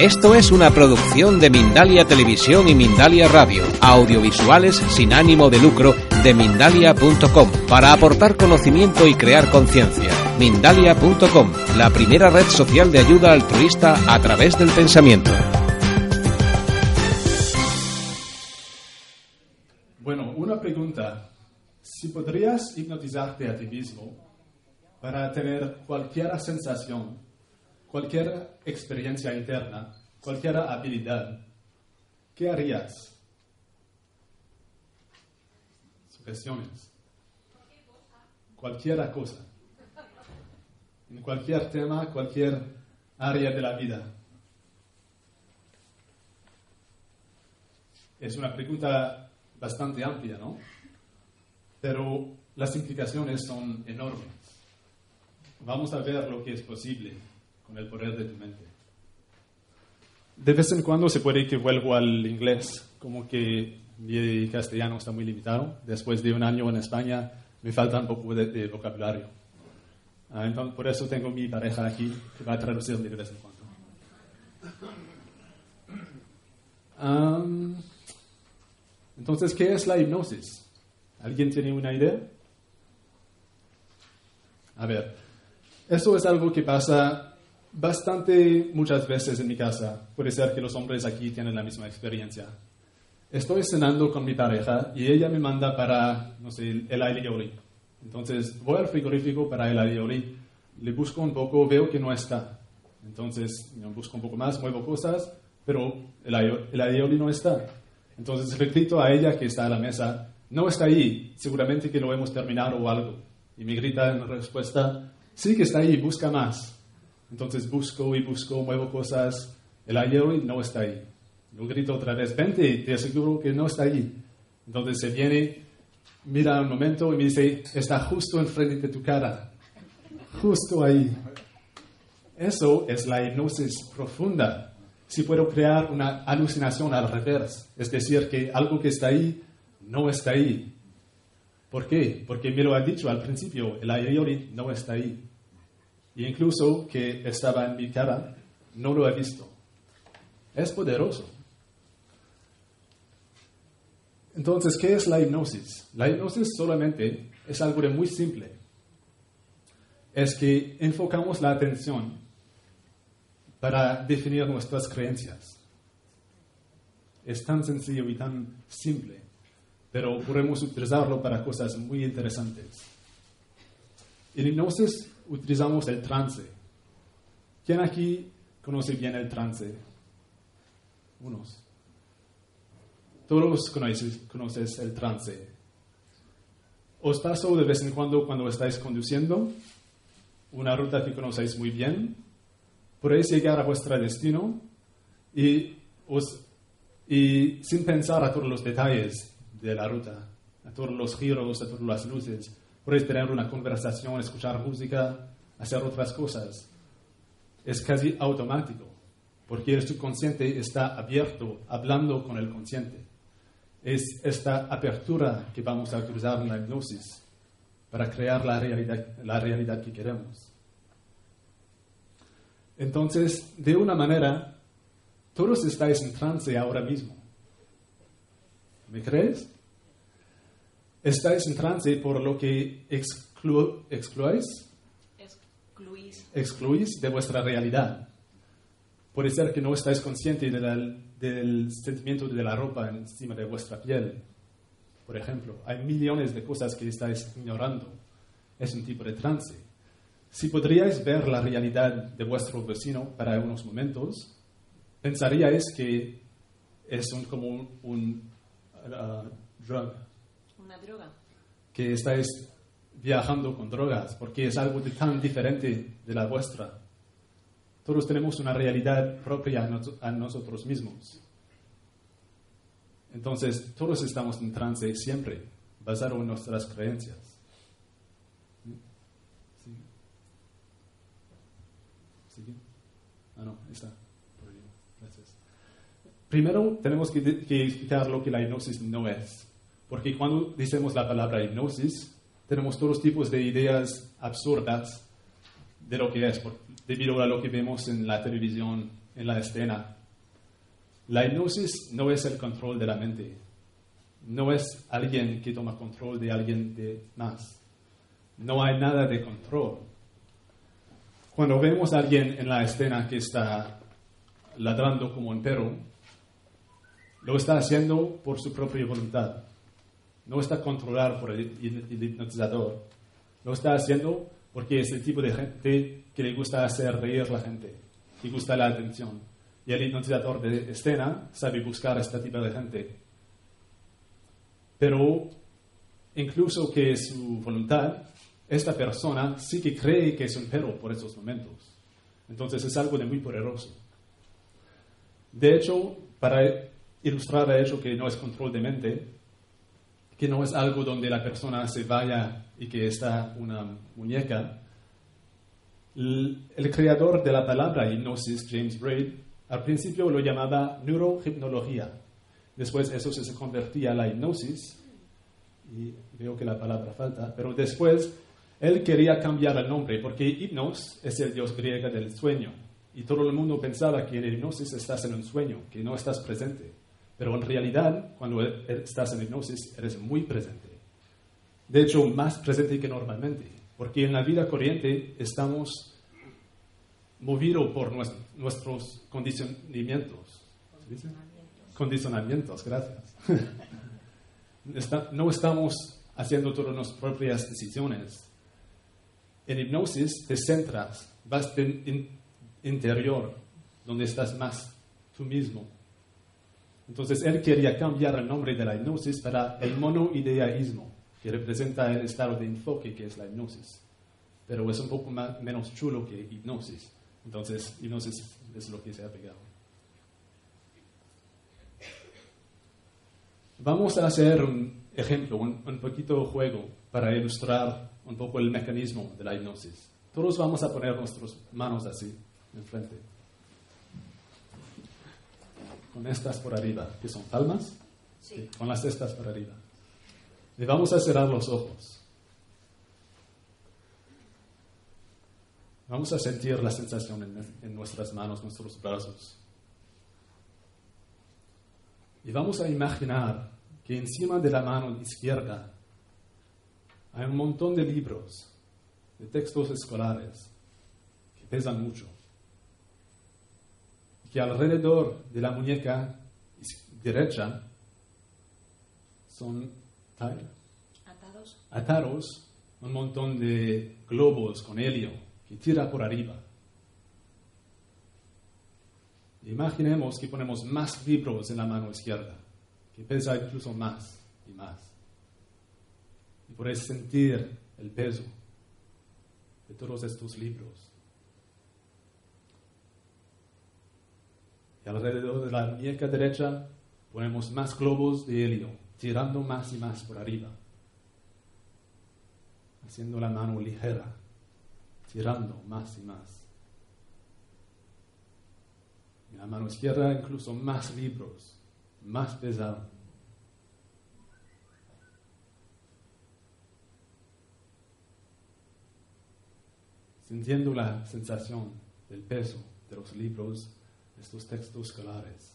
Esto es una producción de Mindalia Televisión y Mindalia Radio, audiovisuales sin ánimo de lucro de mindalia.com, para aportar conocimiento y crear conciencia. Mindalia.com, la primera red social de ayuda altruista a través del pensamiento. Bueno, una pregunta. Si podrías hipnotizarte a ti mismo para tener cualquier sensación, cualquier experiencia interna, cualquier habilidad, ¿qué harías? Sugestiones. Cualquier cosa. En cualquier tema, cualquier área de la vida. Es una pregunta bastante amplia, ¿no? Pero las implicaciones son enormes. Vamos a ver lo que es posible con el poder de tu mente. De vez en cuando se puede que vuelvo al inglés, como que mi castellano está muy limitado. Después de un año en España me falta un poco de, de vocabulario. Ah, entonces, por eso tengo mi pareja aquí que va a traducir de vez en cuando. Um, entonces, ¿qué es la hipnosis? ¿Alguien tiene una idea? A ver, eso es algo que pasa bastante muchas veces en mi casa. Puede ser que los hombres aquí tienen la misma experiencia. Estoy cenando con mi pareja y ella me manda para, no sé, el aioli. Entonces voy al frigorífico para el aioli, le busco un poco, veo que no está. Entonces busco un poco más, muevo cosas, pero el aioli no está. Entonces repito a ella que está a la mesa, no está ahí, seguramente que lo hemos terminado o algo. Y me grita en respuesta, sí que está ahí, busca más. Entonces busco y busco, muevo cosas, el aioli no está ahí. Lo grito otra vez, vente, te aseguro que no está ahí. Entonces se viene, mira un momento y me dice, está justo enfrente de tu cara, justo ahí. Eso es la hipnosis profunda. Si puedo crear una alucinación al revés, es decir, que algo que está ahí no está ahí. ¿Por qué? Porque me lo ha dicho al principio, el aioli no está ahí. E incluso que estaba en mi cara, no lo he visto. Es poderoso. Entonces, ¿qué es la hipnosis? La hipnosis solamente es algo de muy simple. Es que enfocamos la atención para definir nuestras creencias. Es tan sencillo y tan simple, pero podemos utilizarlo para cosas muy interesantes. En hipnosis utilizamos el trance. ¿Quién aquí conoce bien el trance? Unos. Todos conoces, conoces el trance. Os paso de vez en cuando cuando estáis conduciendo una ruta que conocéis muy bien, podéis llegar a vuestro destino y, os, y sin pensar a todos los detalles de la ruta, a todos los giros, a todas las luces, podéis tener una conversación, escuchar música, hacer otras cosas. Es casi automático, porque el subconsciente está abierto, hablando con el consciente. Es esta apertura que vamos a utilizar en la hipnosis para crear la realidad, la realidad que queremos. Entonces, de una manera, todos estáis en trance ahora mismo. ¿Me crees? Estáis en trance por lo que exclu excluís, Excluís. excluís de vuestra realidad. Puede ser que no estáis conscientes de la- del sentimiento de la ropa encima de vuestra piel. Por ejemplo, hay millones de cosas que estáis ignorando. Es un tipo de trance. Si podríais ver la realidad de vuestro vecino para unos momentos, pensaríais que es un, como un, un, uh, drug, Que estáis viajando con drogas, porque es algo de tan diferente de la vuestra. Todos tenemos una realidad propia a, nos- a nosotros mismos. Entonces, todos estamos en trance siempre, basado en nuestras creencias. Ah. Primero, tenemos que, que lo que la hipnosis no es. Porque cuando decimos la palabra hipnosis, tenemos todos tipos de ideas absurdas de lo que es, debido a lo que vemos en la televisión, en la escena. La hipnosis no es el control de la mente, no es alguien que toma control de alguien de más. No hay nada de control. Cuando vemos a alguien en la escena que está ladrando como un perro, lo está haciendo por su propia voluntad. No está controlado por el, el hipnotizador. Lo está haciendo porque es el tipo de gente que le gusta hacer reír a la gente, que gusta la atención. Y el hipnotizador de escena sabe buscar a este tipo de gente. Pero incluso que es su voluntad, esta persona sí que cree que es un perro por esos momentos. Entonces es algo de muy poderoso. De hecho, para ilustrar a ello que no es control de mente, que no es algo donde la persona se vaya y que está una muñeca. El, creador de la palabra hipnosis, James Braid, al principio lo llamaba neurohipnología. Después eso se convertía a la hipnosis, y veo que la palabra falta, pero después él quería cambiar el nombre porque hipnos es el dios griego del sueño. Y todo el mundo pensaba que en hipnosis estás en un sueño, que no estás presente. Pero en realidad, cuando estás en hipnosis, eres muy presente. De hecho, más presente que normalmente. Porque en la vida corriente estamos movidos por nuestros condicionamientos. Condicionamientos, gracias. no estamos haciendo todas nuestras propias decisiones. En hipnosis te centras, vas en interior, donde estás más tú mismo entonces él quería cambiar el nombre de la hipnosis para el monoideísmo, que representa el estado de enfoque que es la hipnosis. Pero es un poco menos chulo que hipnosis. Entonces, hipnosis es lo que se ha pegado. Vamos a hacer un ejemplo, un, un poquito juego para ilustrar un poco el mecanismo de la hipnosis. Todos vamos a poner nuestras manos así, enfrente con estas por arriba, que son palmas, Sí. con las estas por arriba. Y vamos a cerrar los ojos. Vamos a sentir la sensación en, en nuestras manos, nuestros brazos. Y vamos a imaginar que encima de la mano izquierda hay un montón de libros, de textos escolares, que pesan mucho que alrededor de la muñeca derecha son Atados. atados un montón de globos con helio que tira por arriba. Imaginemos que ponemos más libros en la mano izquierda, que pesa incluso más y más. Y podéis sentir el peso de todos estos libros. Y alrededor de la muñeca derecha ponemos más globos de helio, tirando más y más por arriba. Haciendo la mano ligera, tirando más y más. Y la mano izquierda incluso más libros, más pesado. Sintiendo la sensación del peso de los libros estos textos escolares.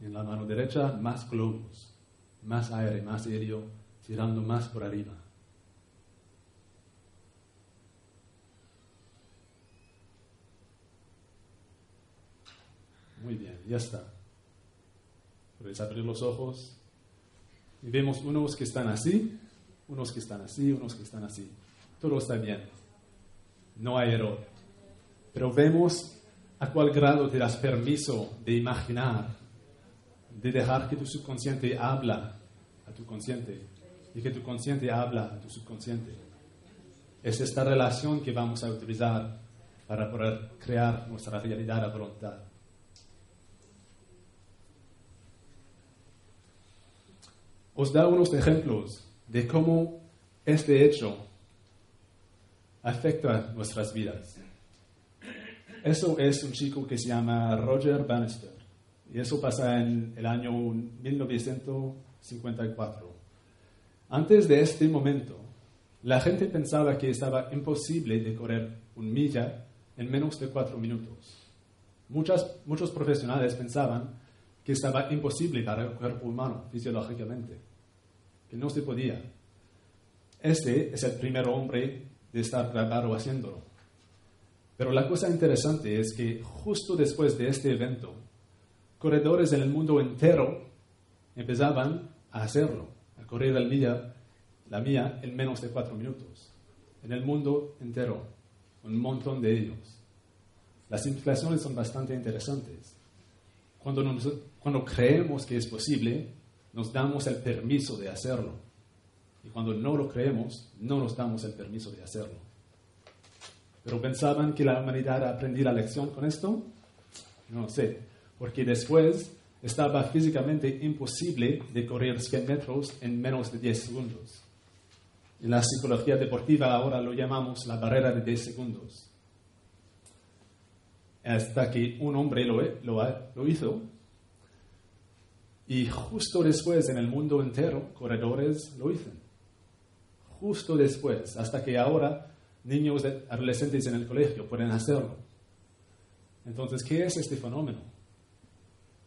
En la mano derecha, más globos, más aire, más helio, tirando más por arriba. Muy bien, ya está. Podéis abrir los ojos y vemos unos que están así, unos que están así, unos que están así. Todo está bien. No hay error. Pero vemos a cuál grado te das permiso de imaginar, de dejar que tu subconsciente habla a tu consciente y que tu consciente habla a tu subconsciente. Es esta relación que vamos a utilizar para poder crear nuestra realidad a voluntad. Os da unos ejemplos de cómo este hecho afecta nuestras vidas. Eso es un chico que se llama Roger Bannister. Y eso pasa en el año 1954. Antes de este momento, la gente pensaba que estaba imposible de correr un milla en menos de cuatro minutos. Muchas, muchos profesionales pensaban que estaba imposible para el cuerpo humano fisiológicamente, que no se podía. Este es el primer hombre de estar grabado haciéndolo. Pero la cosa interesante es que justo después de este evento, corredores en el mundo entero empezaban a hacerlo, a correr la milla, la mía en menos de cuatro minutos. En el mundo entero, un montón de ellos. Las implicaciones son bastante interesantes. Cuando, cuando creemos que es posible, nos damos el permiso de hacerlo. Y cuando no lo creemos, no nos damos el permiso de hacerlo. ¿Pero pensaban que la humanidad aprendió la lección con esto? No sé, porque después estaba físicamente imposible de correr 100 metros en menos de 10 segundos. En la psicología deportiva ahora lo llamamos la barrera de 10 segundos. Hasta que un hombre lo, lo, hizo y justo después en el mundo entero corredores lo hicieron. Justo después, hasta que ahora niños, adolescentes en el colegio pueden hacerlo. Entonces, ¿qué es este fenómeno?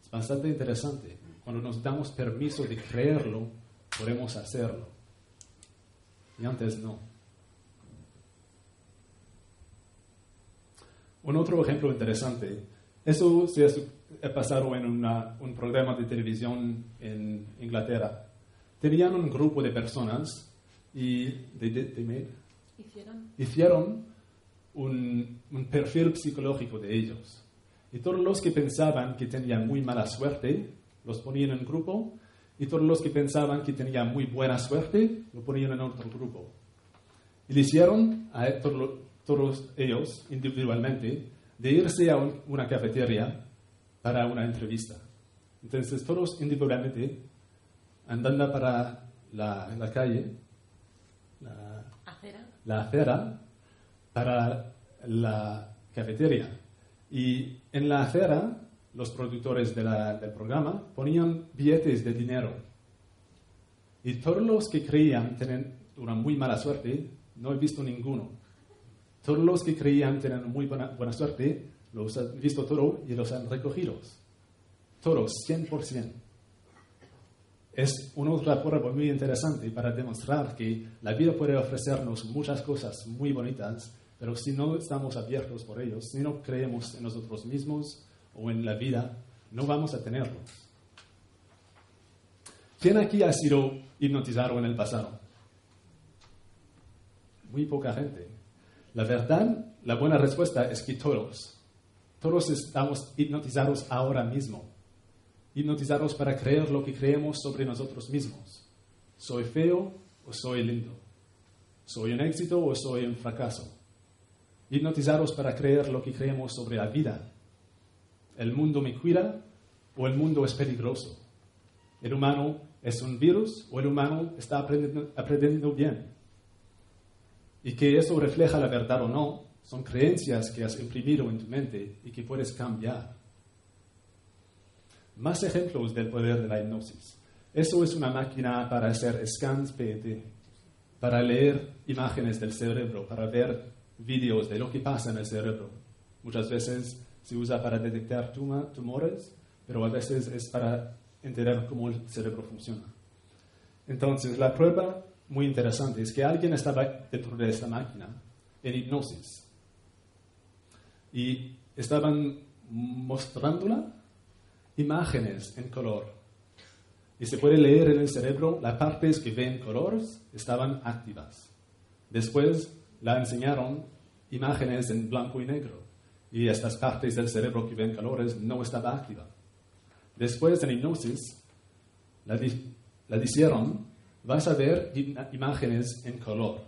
Es bastante interesante. Cuando nos damos permiso de creerlo, podemos hacerlo. Y antes no. Un otro ejemplo interesante. Eso se ha pasado en un programa de televisión en Inglaterra. Tenían un grupo de personas y de, hicieron, un, perfil psicológico de ellos. Y todos los que pensaban que tenían muy mala suerte, los ponían en grupo, y todos los que pensaban que tenían muy buena suerte, lo ponían en otro grupo. Y le hicieron a todos, todos ellos individualmente de irse a una cafetería para una entrevista. Entonces todos individualmente andando para la calle la acera para la cafetería. Y en la acera, los productores del programa ponían billetes de dinero. Y todos los que creían tener una muy mala suerte, no he visto ninguno. Todos los que creían tener muy buena, buena suerte, los han visto todo y los han recogido. Todos, 100% es una prueba muy interesante para demostrar que la vida puede ofrecernos muchas cosas muy bonitas, pero si no estamos abiertos por ellos, si no creemos en nosotros mismos o en la vida, no vamos a tenerlos. ¿Quién aquí ha sido hipnotizado en el pasado? Muy poca gente. La verdad, la buena respuesta es que todos, todos estamos hipnotizados ahora mismo hipnotizados para creer lo que creemos sobre nosotros mismos. ¿Soy feo o soy lindo? ¿Soy un éxito o soy un fracaso? Hipnotizados para creer lo que creemos sobre la vida. ¿El mundo me cuida o el mundo es peligroso? ¿El humano es un virus o el humano está aprendiendo, aprendiendo bien? Y que eso refleja la verdad o no, son creencias que has imprimido en tu mente y que puedes cambiar. Más ejemplos del poder de la hipnosis. Eso es una máquina para hacer scans PET, para leer imágenes del cerebro, para ver vídeos de lo que pasa en el cerebro. Muchas veces se usa para detectar tumores, pero a veces es para entender cómo el cerebro funciona. Entonces, la prueba muy interesante es que alguien estaba dentro de esta máquina en hipnosis y estaban mostrándola imágenes en color. Y se puede leer en el cerebro las partes que ven colores estaban activas. Después la enseñaron imágenes en blanco y negro y estas partes del cerebro que ven colores no estaba activa. Después en hipnosis la, la dijeron, vas a ver imágenes en color.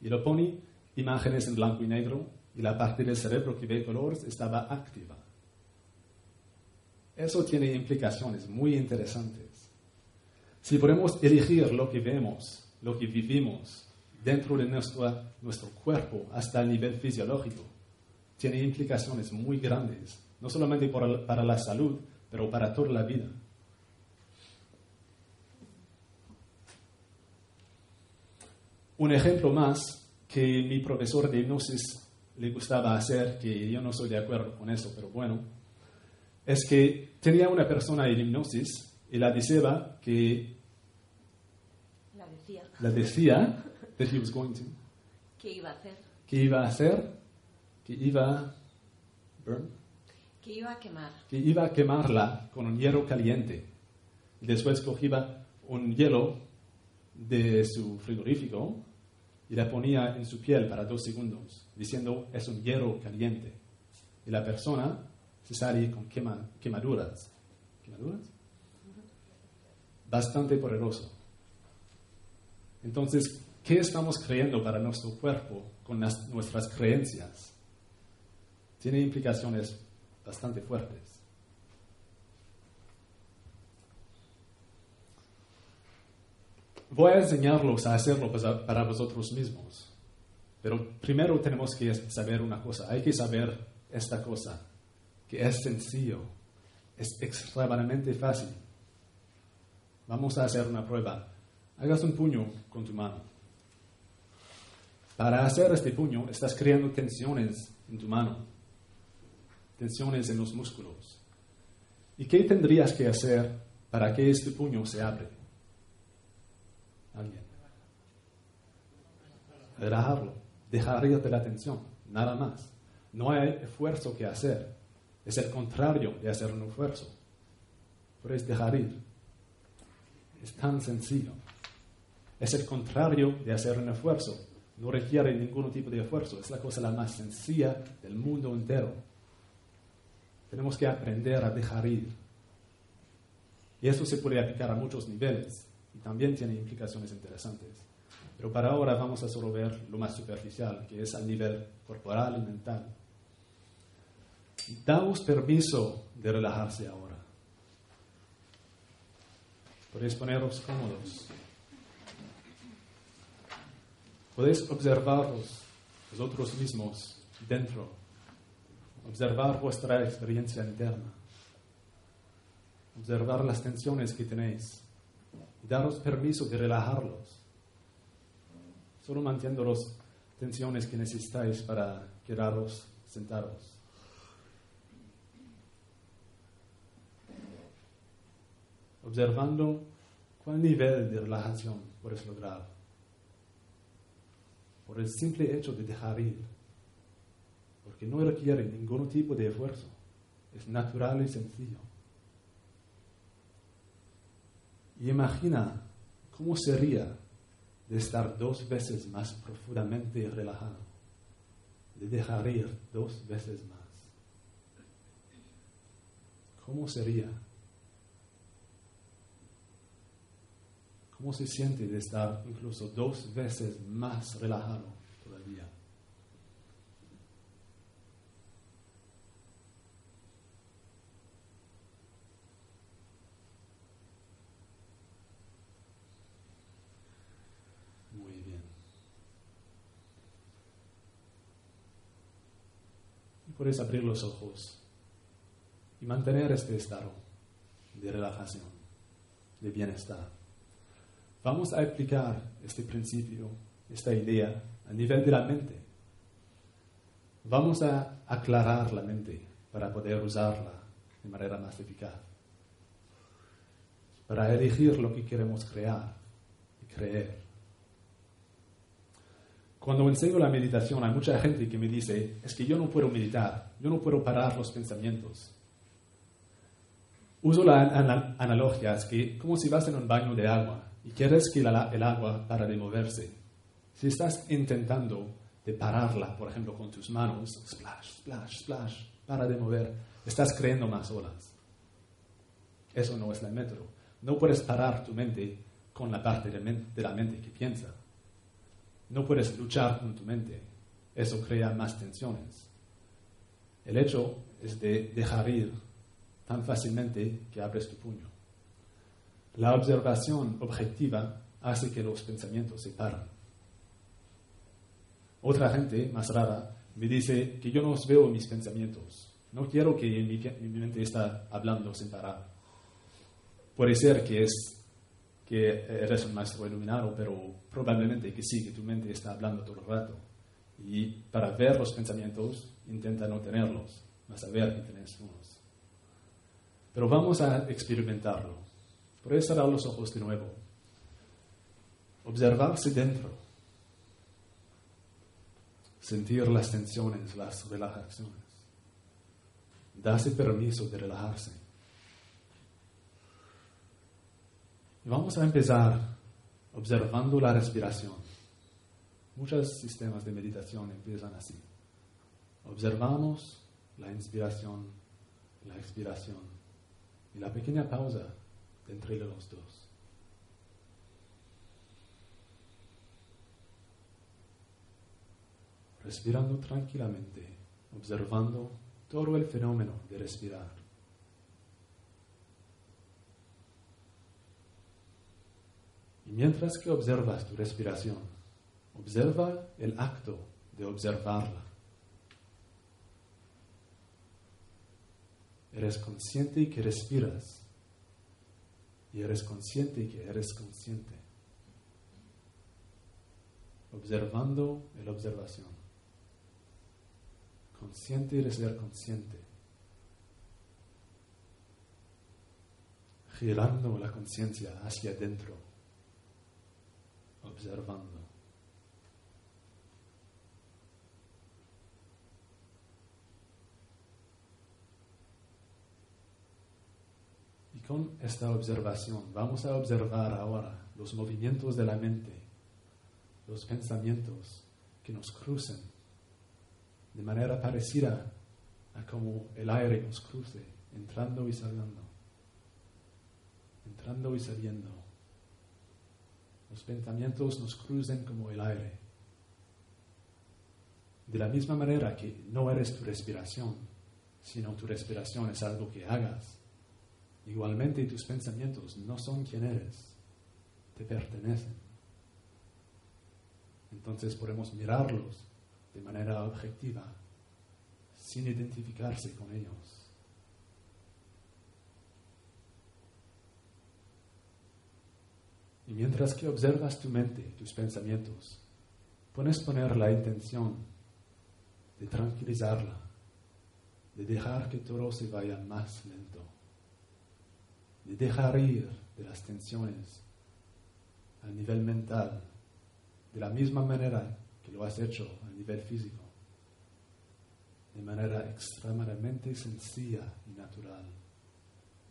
Y lo pone imágenes en blanco y negro y la parte del cerebro que ve colores estaba activa. Eso tiene implicaciones muy interesantes. Si podemos elegir lo que vemos, lo que vivimos dentro de nuestro, cuerpo hasta el nivel fisiológico, tiene implicaciones muy grandes, no solamente para, la salud, pero para toda la vida. Un ejemplo más que mi profesor de hipnosis le gustaba hacer, que yo no estoy de acuerdo con eso, pero bueno, es que tenía una persona en hipnosis y la decía que La decía. la decía that he was going to, ¿Qué iba a hacer? que iba a hacer, que iba a burn, Que iba a quemar. que iba a quemarla con un hierro caliente. Y después cogía un hielo de su frigorífico y la ponía en su piel para dos segundos, diciendo es un hierro caliente. Y la persona se con quema- quemaduras. ¿Quemaduras? Bastante poderoso. Entonces, ¿qué estamos creyendo para nuestro cuerpo con nuestras creencias? Tiene implicaciones bastante fuertes. Voy a enseñarlos a hacerlo para- para vosotros mismos. Pero primero tenemos que saber una cosa. Hay que saber esta cosa, que es sencillo, es extremadamente fácil. Vamos a hacer una prueba. Hagas un puño con tu mano. Para hacer este puño, estás creando tensiones en tu mano, tensiones en los músculos. ¿Y qué tendrías que hacer para que este puño se abre? ¿Alguien? Relajarlo, dejar ir de la tensión, nada más. No hay esfuerzo que hacer. Es el contrario de hacer un esfuerzo. Puedes dejar ir. Es tan sencillo. Es el contrario de hacer un esfuerzo. No requiere ningún tipo de esfuerzo. Es la cosa la más sencilla del mundo entero. Tenemos que aprender a dejar ir. Y eso se puede aplicar a muchos niveles y también tiene implicaciones interesantes. Pero para ahora vamos a solo ver lo más superficial, que es a nivel corporal y mental. Daos permiso de relajarse ahora. Podéis poneros cómodos. Podéis observaros vosotros mismos dentro. Observar vuestra experiencia interna. Observar las tensiones que tenéis. Y daros permiso de relajarlos. Solo manteniendo las tensiones que necesitáis para quedaros sentados. Observando cuál nivel de relajación puedes lograr. Por el simple hecho de dejar ir. Porque no requiere ningún tipo de esfuerzo. Es natural y sencillo. Y imagina cómo sería de estar dos veces más profundamente relajado, de dejar ir dos veces más. ¿Cómo sería? ¿Cómo se siente de estar incluso dos veces más relajado todavía? Muy bien. Y puedes abrir los ojos y mantener este estado de relajación, de bienestar. Vamos a aplicar este principio, esta idea, a nivel de la mente. Vamos a aclarar la mente para poder usarla de manera más eficaz. Para elegir lo que queremos crear y creer. Cuando enseño la meditación hay mucha gente que me dice, es que yo no puedo meditar, yo no puedo parar los pensamientos. Uso la ana- analogía, es que como si vas en un baño de agua y quieres que el agua para de moverse. Si estás intentando de pararla, por ejemplo, con tus manos, splash, splash, splash, para de mover, estás creando más olas. Eso no es el método. No puedes parar tu mente con la parte de la mente que piensa. No puedes luchar con tu mente. Eso crea más tensiones. El hecho es de dejar ir tan fácilmente que abres tu puño. La observación objetiva hace que los pensamientos se paran. Otra gente, más rara, me dice que yo no veo mis pensamientos. No quiero que mi, mi mente está hablando sin parar. Puede ser que, es, que eres un maestro iluminado, pero probablemente que sí, que tu mente está hablando todo el rato. Y para ver los pensamientos, intenta no tenerlos, a saber que tienes unos. Pero vamos a experimentarlo. Puedes cerrar los ojos de nuevo. Observarse dentro. Sentir las tensiones, las relajaciones. Darse permiso de relajarse. Y vamos a empezar observando la respiración. Muchos sistemas de meditación empiezan así. Observamos la inspiración, la expiración y la pequeña pausa entre los dos. Respirando tranquilamente, observando todo el fenómeno de respirar. Y mientras que observas tu respiración, observa el acto de observarla. Eres consciente que respiras y eres consciente que eres consciente. Observando la observación. Consciente de ser consciente. Girando la conciencia hacia adentro. Observando. Con esta observación vamos a observar ahora los movimientos de la mente, los pensamientos que nos cruzan de manera parecida a como el aire nos cruce, entrando y saliendo, entrando y saliendo. Los pensamientos nos crucen como el aire. De la misma manera que no eres tu respiración, sino tu respiración es algo que hagas Igualmente tus pensamientos no son quien eres, te pertenecen. Entonces podemos mirarlos de manera objetiva, sin identificarse con ellos. Y mientras que observas tu mente, tus pensamientos, puedes poner la intención de tranquilizarla, de dejar que todo se vaya más lento de dejar ir de las tensiones a nivel mental, de la misma manera que lo has hecho a nivel físico, de manera extremadamente sencilla y natural,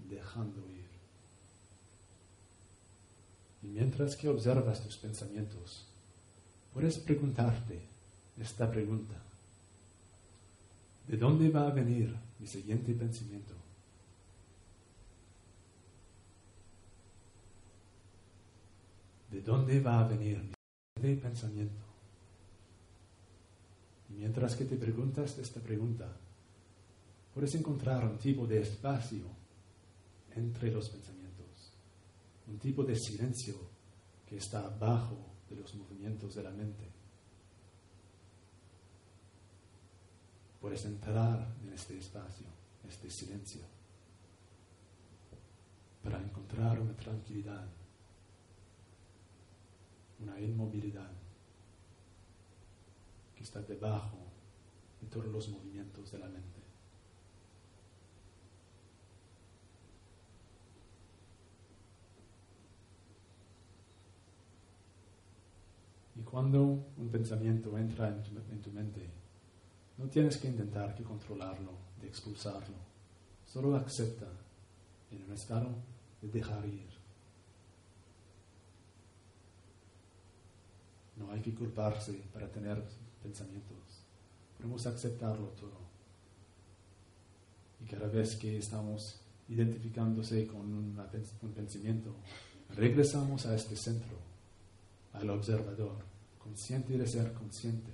dejando ir. Y mientras que observas tus pensamientos, puedes preguntarte esta pregunta. ¿De dónde va a venir mi siguiente pensamiento? ¿De dónde va a venir mi pensamiento? Y mientras que te preguntas esta pregunta, puedes encontrar un tipo de espacio entre los pensamientos, un tipo de silencio que está abajo de los movimientos de la mente. Puedes entrar en este espacio, este silencio, para encontrar una tranquilidad una inmovilidad que está debajo de todos los movimientos de la mente. Y cuando un pensamiento entra en tu, en tu, mente, no tienes que intentar que controlarlo, de expulsarlo. Solo acepta en un estado de dejar ir. No hay que culparse para tener pensamientos. Podemos aceptarlo todo. Y cada vez que estamos identificándose con un pensamiento, regresamos a este centro, al observador, consciente de ser consciente,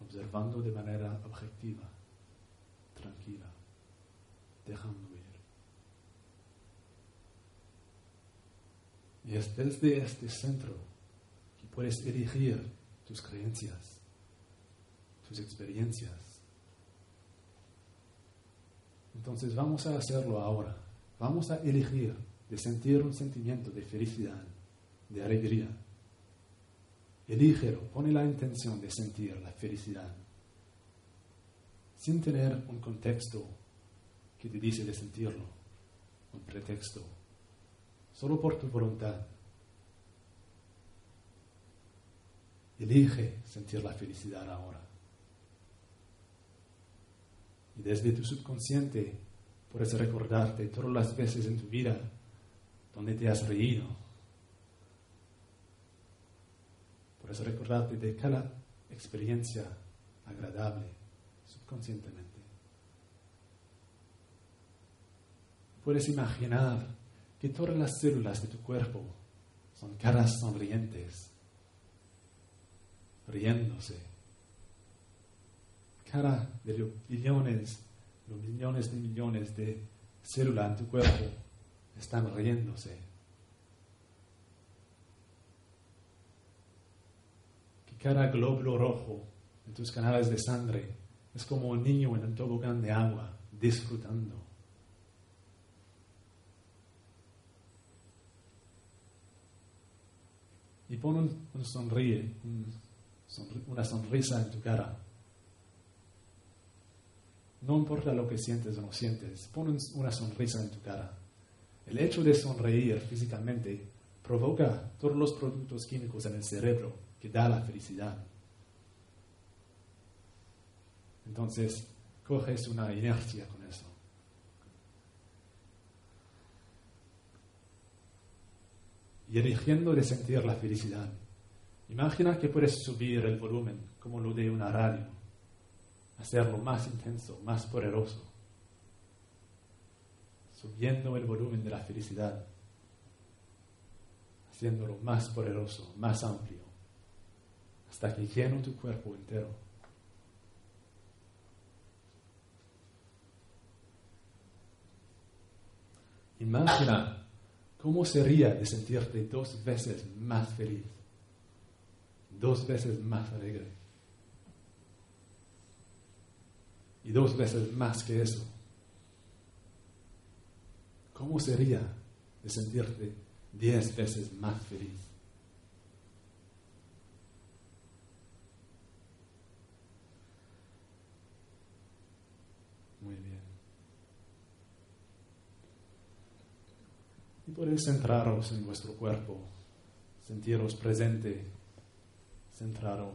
observando de manera objetiva, tranquila, dejando ir. Y es desde este centro que puedes elegir tus creencias, tus experiencias. Entonces vamos a hacerlo ahora. Vamos a elegir de sentir un sentimiento de felicidad, de alegría. Elígelo, pone la intención de sentir la felicidad, sin tener un contexto que te dice de sentirlo, un pretexto, solo por tu voluntad. Elige sentir la felicidad ahora. Y desde tu subconsciente puedes recordarte todas las veces en tu vida donde te has reído. Puedes recordarte de cada experiencia agradable subconscientemente. Puedes imaginar que todas las células de tu cuerpo son caras sonrientes, riéndose. Cara de los billones, los millones de millones de células en tu cuerpo están riéndose. Que cada glóbulo rojo en tus canales de sangre es como un niño en un tobogán de agua disfrutando. Y pon un, sonríe, una sonrisa en tu cara. No importa lo que sientes o no sientes, pon una sonrisa en tu cara. El hecho de sonreír físicamente provoca todos los productos químicos en el cerebro que da la felicidad. Entonces, coges una inercia con eso. Y eligiendo de sentir la felicidad, imagina que puedes subir el volumen como lo de una radio, hacerlo más intenso, más poderoso subiendo el volumen de la felicidad, haciéndolo más poderoso, más amplio, hasta que lleno tu cuerpo entero. Imagina cómo sería de sentirte dos veces más feliz, dos veces más alegre. Y dos veces más que eso. ¿Cómo sería de sentirte diez veces más feliz? Muy bien. Y podéis centraros en vuestro cuerpo, sentiros presente, centrado.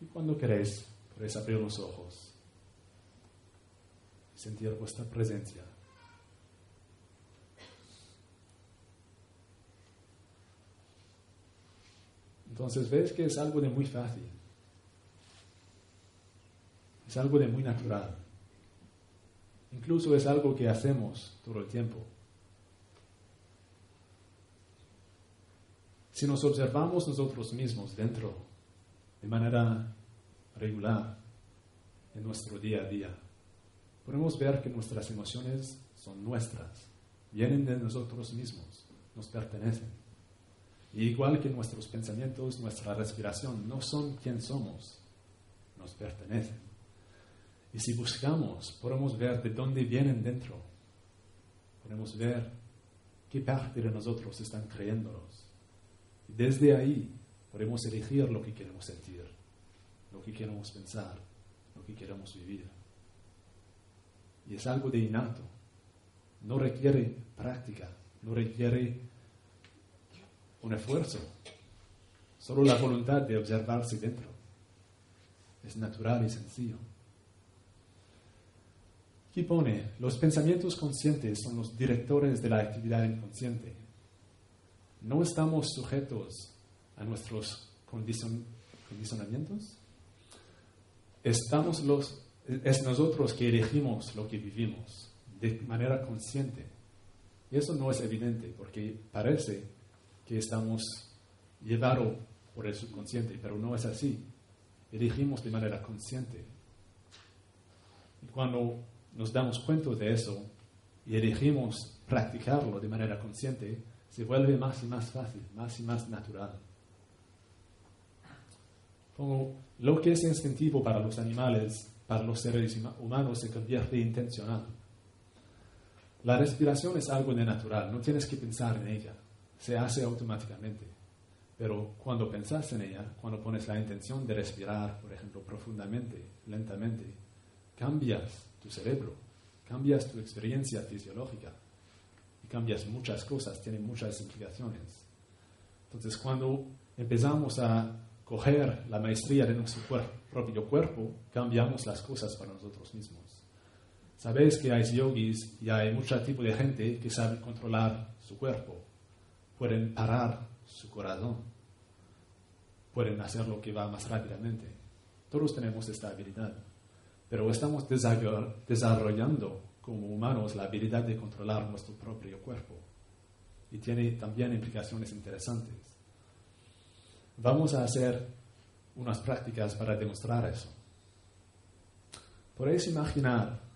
Y cuando queréis, podéis abrir los ojos sentir vuestra presencia. Entonces ves que es algo de muy fácil. Es algo de muy natural. Incluso es algo que hacemos todo el tiempo. Si nos observamos nosotros mismos dentro, de manera regular, en nuestro día a día, podemos ver que nuestras emociones son nuestras, vienen de nosotros mismos, nos pertenecen. Y igual que nuestros pensamientos, nuestra respiración no son quien somos, nos pertenecen. Y si buscamos, podemos ver de dónde vienen dentro. Podemos ver qué parte de nosotros están creyéndolos. Y desde ahí podemos elegir lo que queremos sentir, lo que queremos pensar, lo que queremos vivir y es algo de innato. No requiere práctica, no requiere un esfuerzo, solo la voluntad de observarse dentro. Es natural y sencillo. Aquí pone, los pensamientos conscientes son los directores de la actividad inconsciente. No estamos sujetos a nuestros condicionamientos. Estamos los es nosotros que elegimos lo que vivimos de manera consciente. Y eso no es evidente porque parece que estamos llevados por el subconsciente, pero no es así. Elegimos de manera consciente. Y cuando nos damos cuenta de eso y elegimos practicarlo de manera consciente, se vuelve más y más fácil, más y más natural. Como lo que es instintivo para los animales para los seres humanos se convierte intencional. La respiración es algo de natural, no tienes que pensar en ella. se hace automáticamente. Pero cuando pensás en ella, cuando pones la intención de respirar, por ejemplo, profundamente, lentamente, cambias tu cerebro, cambias tu experiencia fisiológica y cambias muchas cosas, tiene muchas implicaciones. Entonces, cuando empezamos a coger la maestría de nuestro propio cuerpo, cambiamos las cosas para nosotros mismos. Sabéis que hay yogis y hay mucho tipo de gente que sabe controlar su cuerpo, pueden parar su corazón, pueden hacer lo que va más rápidamente. Todos tenemos esta habilidad, pero estamos desarrollando como humanos la habilidad de controlar nuestro propio cuerpo y tiene también implicaciones interesantes. Vamos a hacer unas prácticas para demostrar eso. Podéis imaginar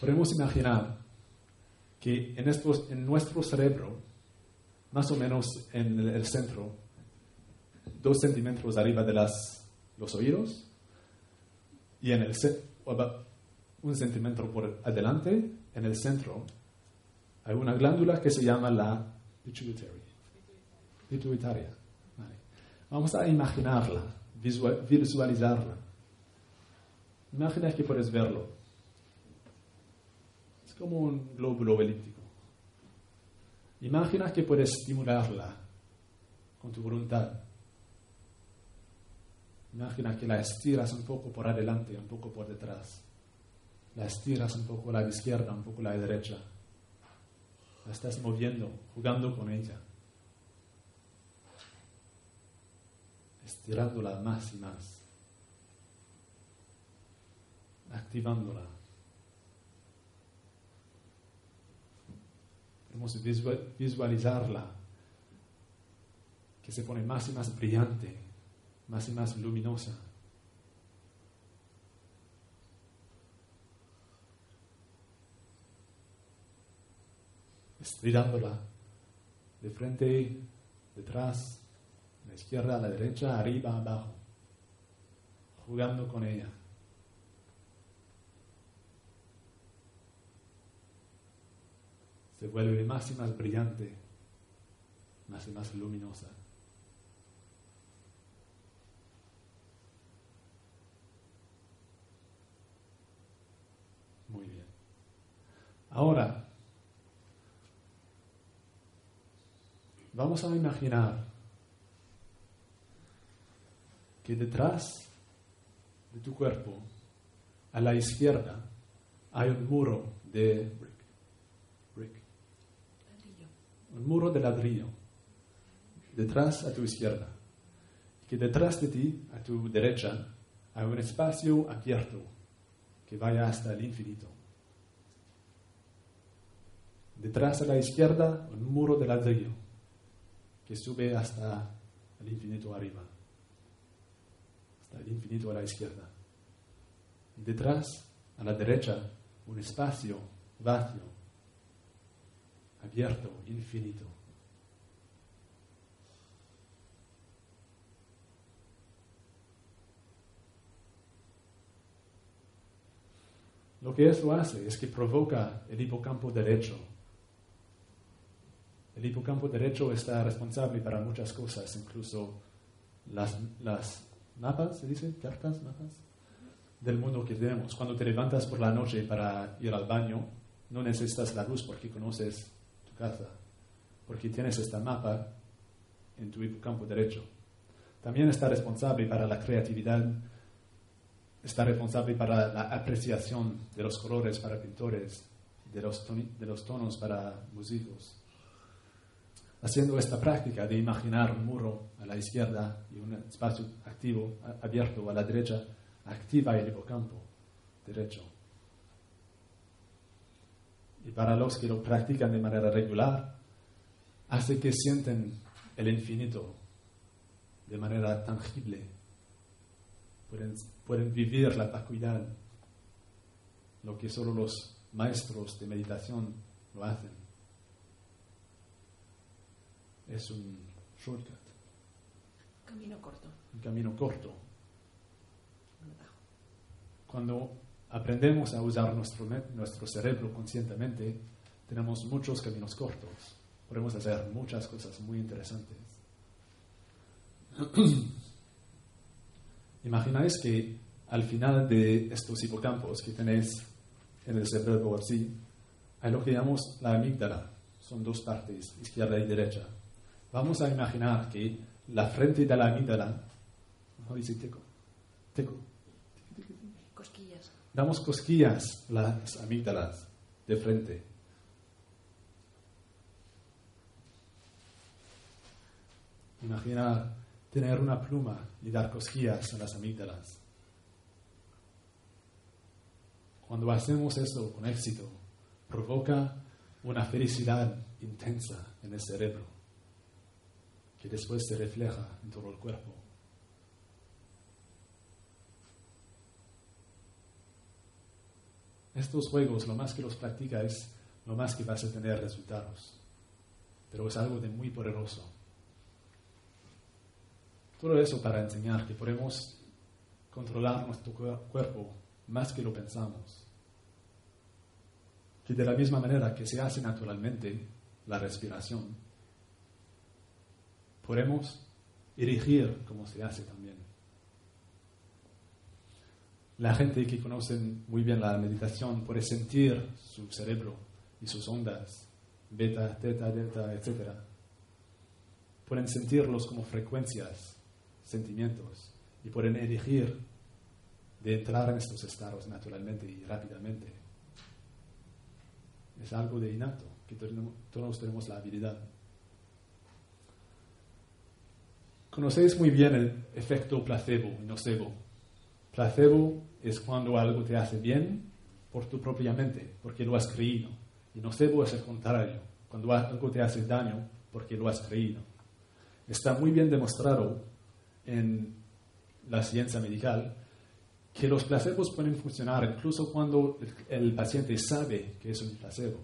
podemos imaginar que en, nuestro cerebro, más o menos en el centro, dos centímetros arriba de las, los oídos, y en el un centímetro por adelante, en el centro, hay una glándula que se llama la pituitary. pituitaria. Vamos a imaginarla, visualizarla. Imagina que puedes verlo como un glóbulo elíptico. Imagina que puedes estimularla con tu voluntad. Imagina que la estiras un poco por adelante, un poco por detrás. La estiras un poco a la izquierda, un poco a la derecha. La estás moviendo, jugando con ella. Estirándola más y más. Activándola. Podemos visualizarla, que se pone más y más brillante, más y más luminosa. Estirándola de frente, detrás, a la izquierda, a la derecha, arriba, abajo, jugando con ella. se vuelve más y más brillante, más y más luminosa. Muy bien. Ahora, vamos a imaginar que detrás de tu cuerpo, a la izquierda, hay un muro de un muro de ladrillo, detrás a tu izquierda, que detrás de ti, a tu derecha, hay un espacio abierto vaya hasta el infinito. Detrás a la izquierda, un muro de ladrillo que sube hasta el infinito arriba, hasta el infinito a la izquierda. Detrás, a la derecha, un espacio vacío abierto, infinito. Lo que eso hace es que provoca el hipocampo derecho. El hipocampo derecho está responsable para muchas cosas, incluso las, mapas, ¿se dice? ¿Cartas? ¿Mapas? Del mundo que tenemos. Cuando te levantas por la noche para ir al baño, no necesitas la luz porque conoces casa, porque tienes este mapa en tu campo derecho. También está responsable para la creatividad, está responsable para la apreciación de los colores para pintores, de los, tonos para músicos. Haciendo esta práctica de imaginar un muro a la izquierda y un espacio activo, abierto a la derecha, activa el hipocampo derecho. Y para los que lo practican de manera regular, hace que sienten el infinito de manera tangible. Pueden, pueden vivir la vacuidad, lo que solo los maestros de meditación lo hacen. Es un shortcut. Camino corto. Un camino corto. Cuando aprendemos a usar nuestro, nuestro cerebro conscientemente, tenemos muchos caminos cortos. Podemos hacer muchas cosas muy interesantes. Imagináis que al final de estos hipocampos que tenéis en el cerebro así, hay lo que llamamos la amígdala. Son dos partes, izquierda y derecha. Vamos a imaginar que la frente de la amígdala, ¿cómo dice teco? Teco. Cosquillas. Damos cosquillas las amígdalas de frente. Imagina tener una pluma y dar cosquillas a las amígdalas. Cuando hacemos eso con éxito, provoca una felicidad intensa en el cerebro, que después se refleja en todo el cuerpo. Estos juegos, lo más que los practicas, lo más que vas a tener resultados. Pero es algo de muy poderoso. Todo eso para enseñar que podemos controlar nuestro cuerpo más que lo pensamos. Que de la misma manera que se hace naturalmente la respiración, podemos erigir como se hace también. La gente que conoce muy bien la meditación puede sentir su cerebro y sus ondas, beta, teta, delta, etc. Pueden sentirlos como frecuencias, sentimientos, y pueden elegir de entrar en estos estados naturalmente y rápidamente. Es algo de innato, que todos tenemos la habilidad. Conocéis muy bien el efecto placebo y nocebo. Placebo es cuando algo te hace bien por tu propia mente, porque lo has creído. Y nocebo es el contrario, cuando algo te hace daño porque lo has creído. Está muy bien demostrado en la ciencia medical que los placebos pueden funcionar incluso cuando el, paciente sabe que es un placebo.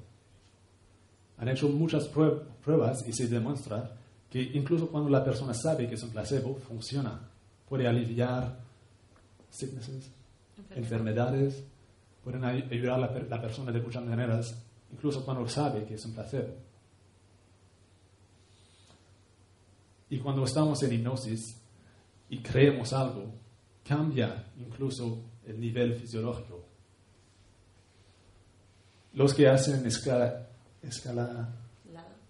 Han hecho muchas pruebas y se demuestra que incluso cuando la persona sabe que es un placebo, funciona. Puede aliviar sicknesses, enfermedades, pueden ayudar a la, la persona de muchas maneras, incluso cuando sabe que es un placebo. Y cuando estamos en hipnosis y creemos algo, cambia incluso el nivel fisiológico. Los que hacen escala,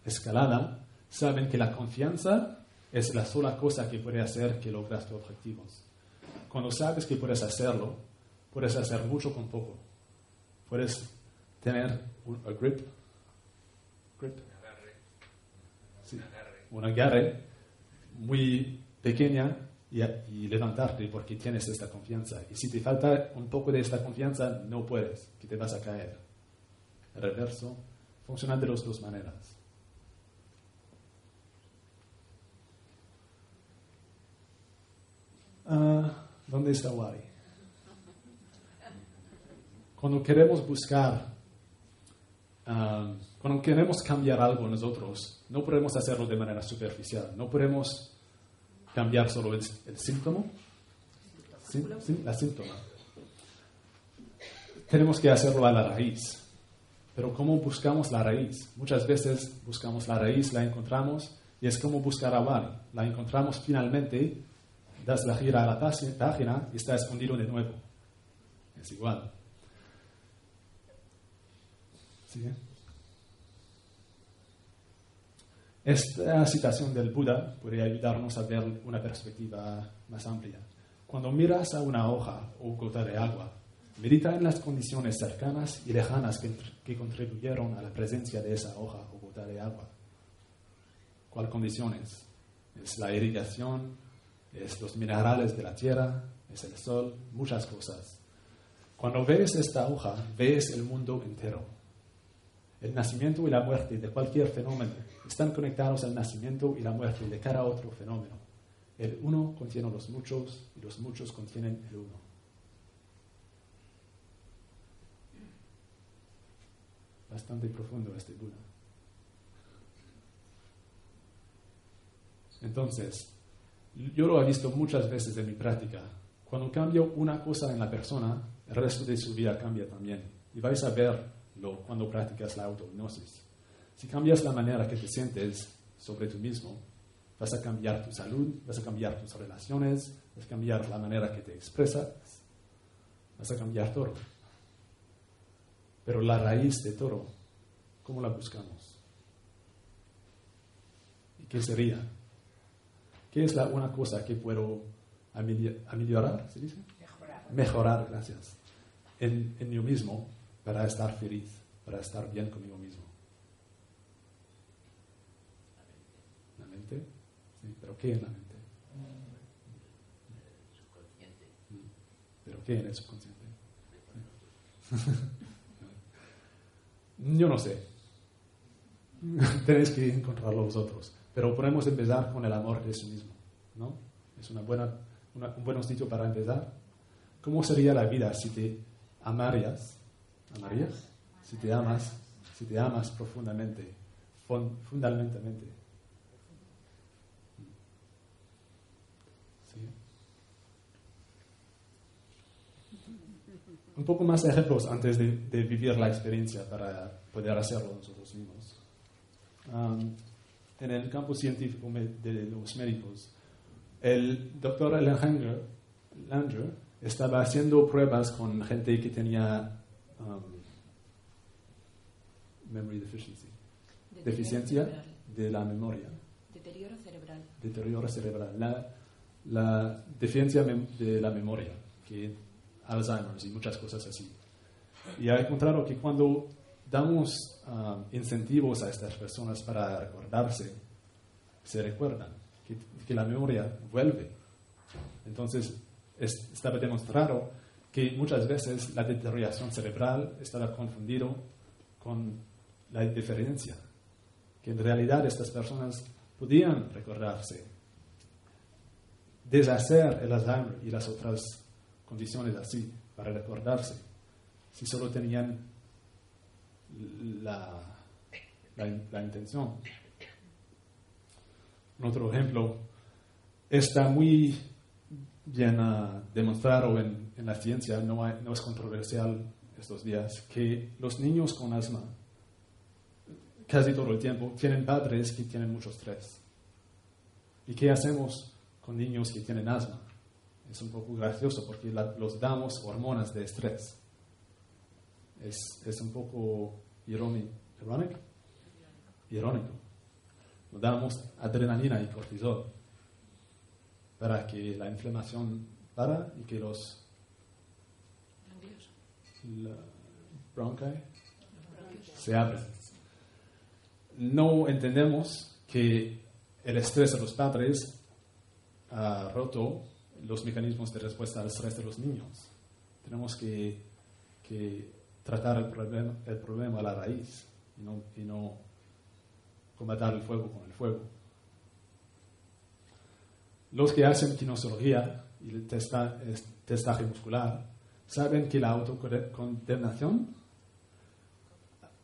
escalada saben que la confianza es la sola cosa que puede hacer que logras tus objetivos. Cuando sabes que puedes hacerlo, puedes hacer mucho con poco. Puedes tener un grip, grip. un agarre muy pequeña y, levantarte porque tienes esta confianza. Y si te falta un poco de esta confianza, no puedes, que te vas a caer. El reverso funciona de las dos maneras. Ah, ¿Dónde está Wari? Cuando queremos buscar, ah, cuando queremos cambiar algo nosotros, no podemos hacerlo de manera superficial. No podemos cambiar solo el, síntoma, ¿Sí? la síntoma. Tenemos que hacerlo a la raíz. Pero ¿cómo buscamos la raíz? Muchas veces buscamos la raíz, la encontramos y es como buscar a. La encontramos finalmente, das la gira a la página y está escondido de nuevo. Es igual. ¿Sigue? Esta citación del Buda puede ayudarnos a ver una perspectiva más amplia. Cuando miras a una hoja o gota de agua, medita en las condiciones cercanas y lejanas que, contribuyeron a la presencia de esa hoja o gota de agua. ¿Cuáles condiciones? Es la irrigación, es los minerales de la tierra, es el sol, muchas cosas. Cuando ves esta hoja, ves el mundo entero. El nacimiento y la muerte de cualquier fenómeno están conectados al nacimiento y la muerte de cada otro fenómeno. El uno contiene los muchos y los muchos contienen el uno. Bastante profundo este Buda. Entonces, yo lo he visto muchas veces en mi práctica. Cuando cambio una cosa en la persona, el resto de su vida cambia también. Y vais a verlo cuando practicas la autohipnosis. Si cambias la manera que te sientes sobre tú mismo, vas a cambiar tu salud, vas a cambiar tus relaciones, vas a cambiar la manera que te expresas, vas a cambiar todo. Pero la raíz de todo, ¿cómo la buscamos? ¿Y qué sería? ¿Qué es la una cosa que puedo ameliorar? ¿Se dice? Mejorar. Mejorar, gracias. En, en mí mismo para estar feliz, para estar bien conmigo mismo. ¿La mente? Sí, ¿pero qué en la mente? ¿Pero qué en el subconsciente? Yo no sé. Tenéis que encontrarlo vosotros. Pero podemos empezar con el amor de sí mismo. ¿no? Es una buena, una- un buen sitio para empezar. ¿Cómo sería la vida si te amarías? ¿Amarías? Si te amas, si te amas profundamente, fun- fundamentalmente. ¿Sí? Un poco más ejemplos antes de, de vivir la experiencia para poder hacerlo nosotros mismos. Um, en el campo científico de los médicos, el doctor Alejandro Langer estaba haciendo pruebas con gente que tenía um, memory deficiency, Deterioro deficiencia cerebral. de la memoria, Deterioro cerebral. deterioro cerebral, la, la deficiencia de la memoria, que Alzheimer y muchas cosas así. Y ha encontrado que cuando damos um, incentivos a estas personas para recordarse, se recuerdan, que, la memoria vuelve. Entonces, es- estaba demostrado que muchas veces la deterioración cerebral estaba confundido con la diferencia, que en realidad estas personas podían recordarse, deshacer el Alzheimer y las otras condiciones así para recordarse, si solo tenían la, la, la intención. Otro ejemplo está muy bien ah, demostrado en, en la ciencia, no, no es controversial estos días, que los niños con asma casi todo el tiempo tienen padres que tienen mucho estrés. ¿Y qué hacemos con niños que tienen asma? Es un poco gracioso porque la- los damos hormonas de estrés. Es, es un poco irónico. ¿Irónico? Nos damos adrenalina y cortisol para que la inflamación para y que los la se abren. No entendemos que el estrés de los padres ha roto los mecanismos de respuesta al estrés de los niños. Tenemos que, que tratar el problema, el problema a la raíz y no, y no combatir el fuego con el fuego. Los que hacen kinesiología y el testa- es- testaje muscular saben que la autocondenación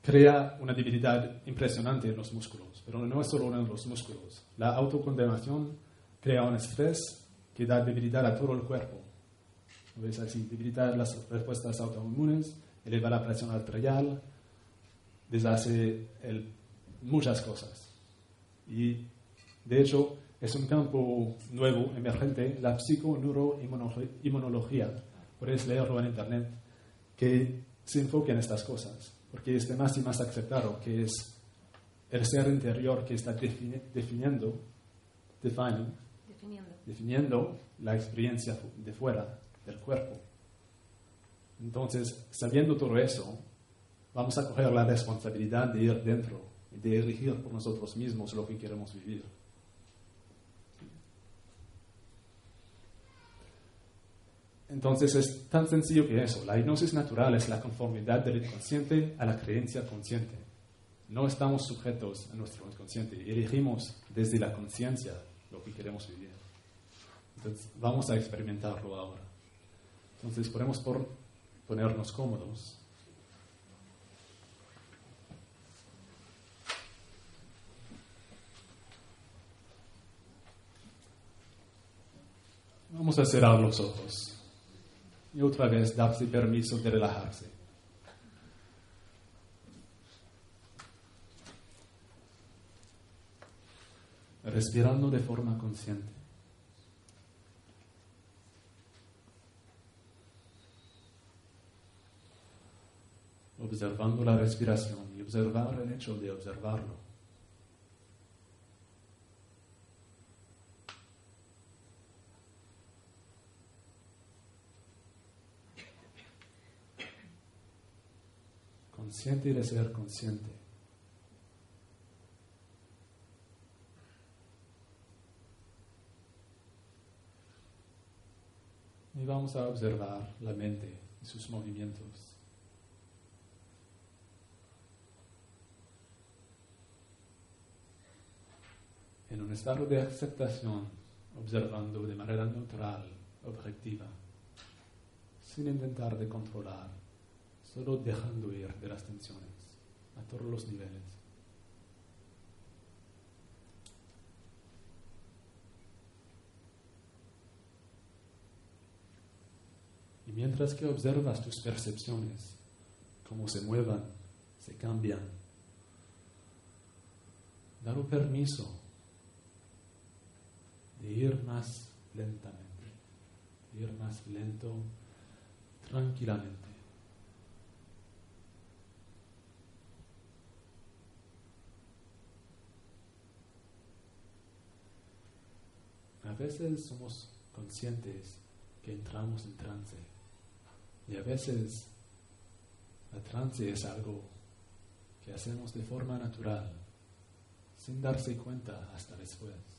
crea una debilidad impresionante en los músculos, pero no es solo en los músculos. La autocondenación crea un estrés que da debilidad a todo el cuerpo. ¿Lo ves así? Debilidad las respuestas autoinmunes, eleva la presión arterial, deshace el- muchas cosas. Y de hecho es un campo nuevo, emergente, la psiconeuroinmunología. Puedes leerlo en internet, que se enfoca en estas cosas, porque es de más y más aceptado que es el ser interior que está defini- definiendo, defining, Definiendo. la experiencia de fuera del cuerpo. Entonces, sabiendo todo eso, vamos a coger la responsabilidad de ir dentro y de elegir por nosotros mismos lo que queremos vivir. Entonces es tan sencillo que eso. La hipnosis natural es la conformidad del inconsciente a la creencia consciente. No estamos sujetos a nuestro inconsciente. Elegimos desde la conciencia lo que queremos vivir. Vamos a experimentarlo ahora. Entonces podemos por- ponernos cómodos. Vamos a cerrar los ojos. y otra vez darse permiso de relajarse. Respirando de forma consciente. Observando la respiración y observar el hecho de observarlo. consciente de ser consciente. Y vamos a observar la mente y sus movimientos. En un estado de aceptación, observando de manera neutral, objetiva, sin intentar de controlar solo dejando ir de las tensiones a todos los niveles. Y mientras que observas tus percepciones, cómo se muevan, se cambian, dar permiso de ir más lentamente, de ir más lento, tranquilamente. A veces somos conscientes que entramos en trance y a veces la trance es algo que hacemos de forma natural, sin darse cuenta hasta después.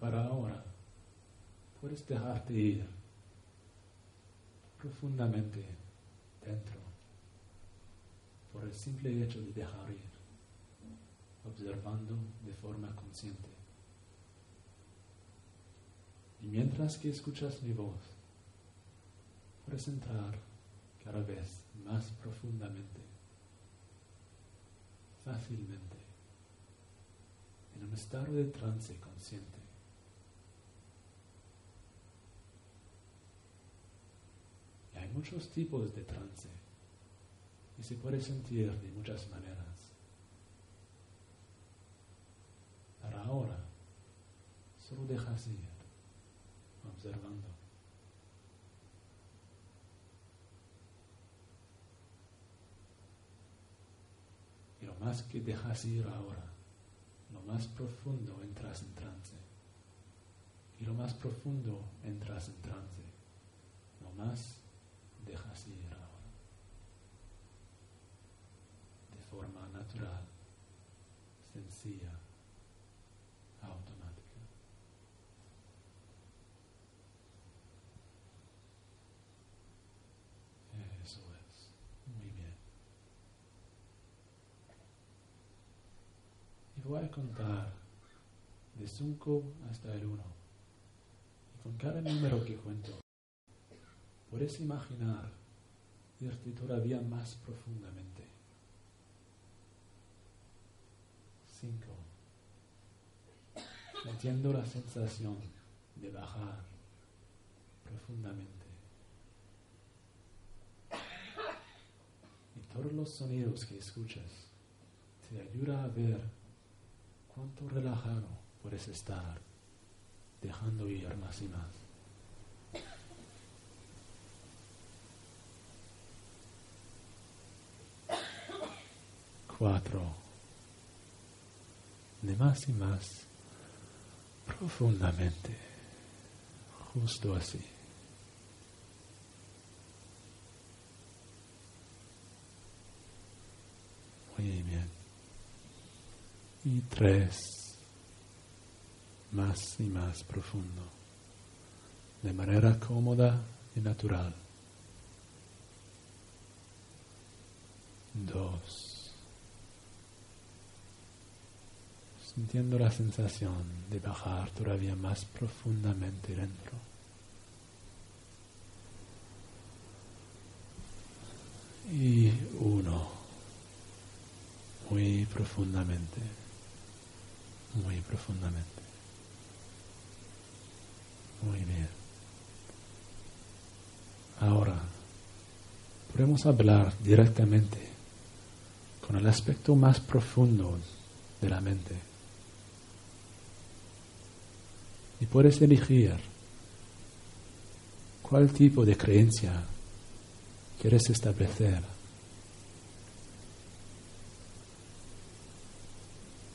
Para ahora, puedes dejarte ir profundamente dentro por el simple hecho de dejar ir observando de forma consciente. Y mientras que escuchas mi voz, puedes entrar cada vez más profundamente, fácilmente, en un estado de trance consciente. Y hay muchos tipos de trance y se puede sentir de muchas maneras. Para ahora, solo dejas ir, observando. Y lo más que dejas ir ahora, lo más profundo entras en trance. Y lo más profundo entras en trance, lo más dejas ir ahora. De forma natural, sencilla. automática. Eso es. Muy bien. Y voy a contar de 5 hasta el 1. Y con cada número que cuento, puedes imaginar irte todavía más profundamente. 5 sintiendo la sensación de bajar profundamente. Y todos los sonidos que escuchas te ayuda a ver cuánto relajado puedes estar dejando ir más y más. Cuatro. De más y más profundamente, justo así. Muy bien. Y tres, más y más profundo, de manera cómoda y natural. Dos. Sintiendo la sensación de bajar todavía más profundamente dentro. Y uno, muy profundamente, muy profundamente. Muy bien. Ahora, podemos hablar directamente con el aspecto más profundo de la mente. Y puedes elegir cuál tipo de creencia quieres establecer.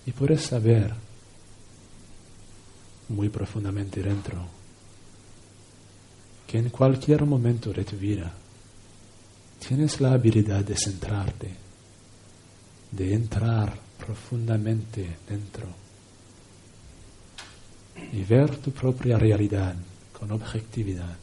Y puedes saber muy profundamente dentro que en cualquier momento de tu vida tienes la habilidad de centrarte, de entrar profundamente dentro y ver tu propia realidad con objetividad.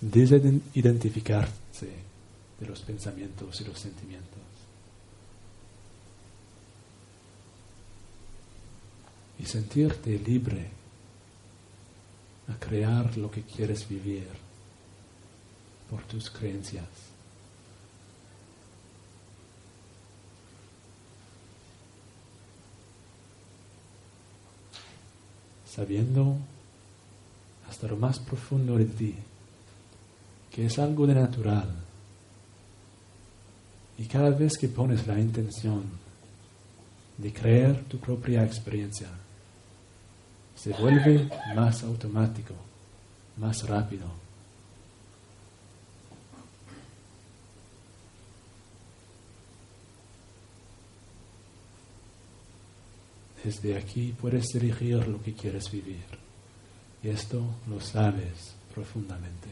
Desidentificarse de los pensamientos y los sentimientos. Y sentirte libre a crear lo que quieres vivir por tus creencias. Sabiendo hasta lo más profundo de ti que es algo de natural. Y cada vez que pones la intención de crear tu propia experiencia, se vuelve más automático, más rápido. Desde aquí puedes elegir lo que quieres vivir. Y esto lo sabes profundamente.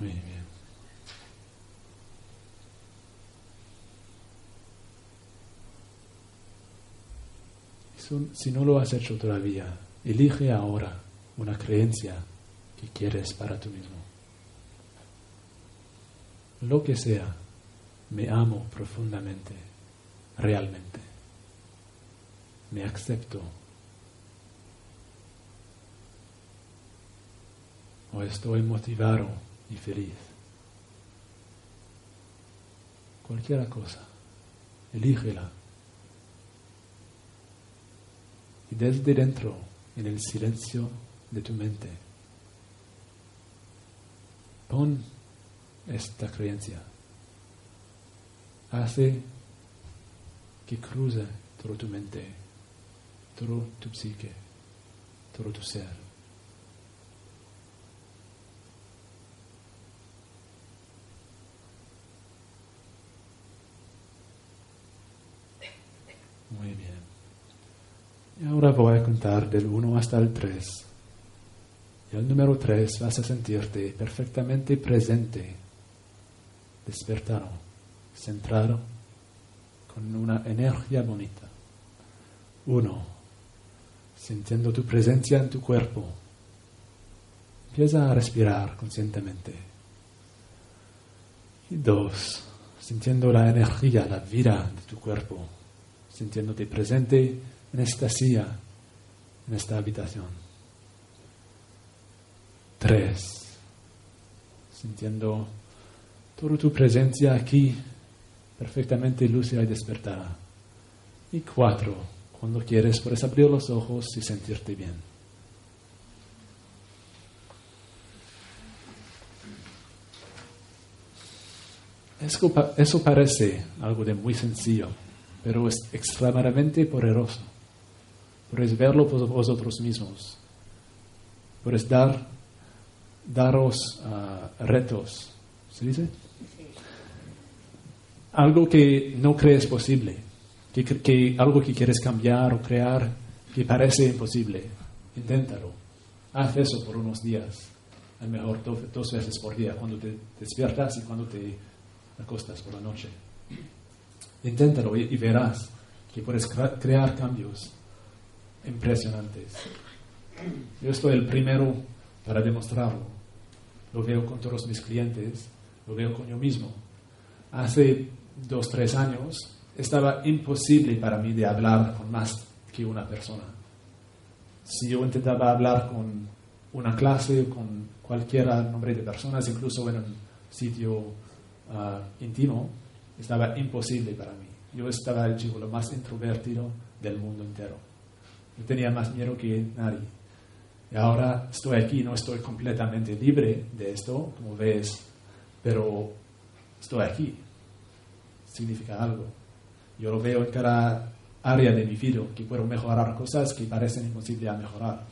Muy bien. Si- no lo has hecho todavía, elige ahora una creencia que quieres para tú mismo. Lo que sea, me amo profundamente, realmente. Me acepto. O estoy motivado y feliz. Cualquiera cosa, elígela. Desde dentro, en el silencio de tu mente, pon esta creencia. Hace que cruce todo tu mente, todo tu psique, todo tu ser. Muy bien. Y ahora voy a contar del 1 hasta el 3. Y al número 3 vas a sentirte perfectamente presente, despertado, centrado, con una energía bonita. 1. Sintiendo tu presencia en tu cuerpo. Empieza a respirar conscientemente. Y 2. Sintiendo la energía, la vida de tu cuerpo sintiéndote presente en esta silla, en esta habitación. Tres, sintiendo toda tu presencia aquí, perfectamente lúcida y despertada. Y cuatro, cuando quieres, puedes abrir los ojos y sentirte bien. Eso, pa- eso parece algo de muy sencillo, pero es extremadamente poderoso. Puedes verlo por vosotros mismos. Puedes dar, daros ah, retos. ¿Se dice? Algo que no crees posible, que, algo que quieres cambiar o crear que parece imposible. Inténtalo. Haz eso por unos días. A lo mejor do- dos veces por día, cuando te despiertas y cuando te acostas por la noche. Inténtalo y, verás que puedes crear cambios impresionantes. Yo estoy el primero para demostrarlo. Lo veo con todos mis clientes, lo veo con yo mismo. Hace dos, tres años estaba imposible para mí de hablar con más que una persona. Si yo intentaba hablar con una clase, con cualquier nombre de personas, incluso en un sitio íntimo, estaba imposible para mí. Yo estaba el chico lo más introvertido del mundo entero. Yo tenía más miedo que nadie. Y ahora estoy aquí, no estoy completamente libre de esto, como ves, pero estoy aquí. Significa algo. Yo lo veo en cada área de mi vida, que puedo mejorar cosas que parecen imposibles a mejorar.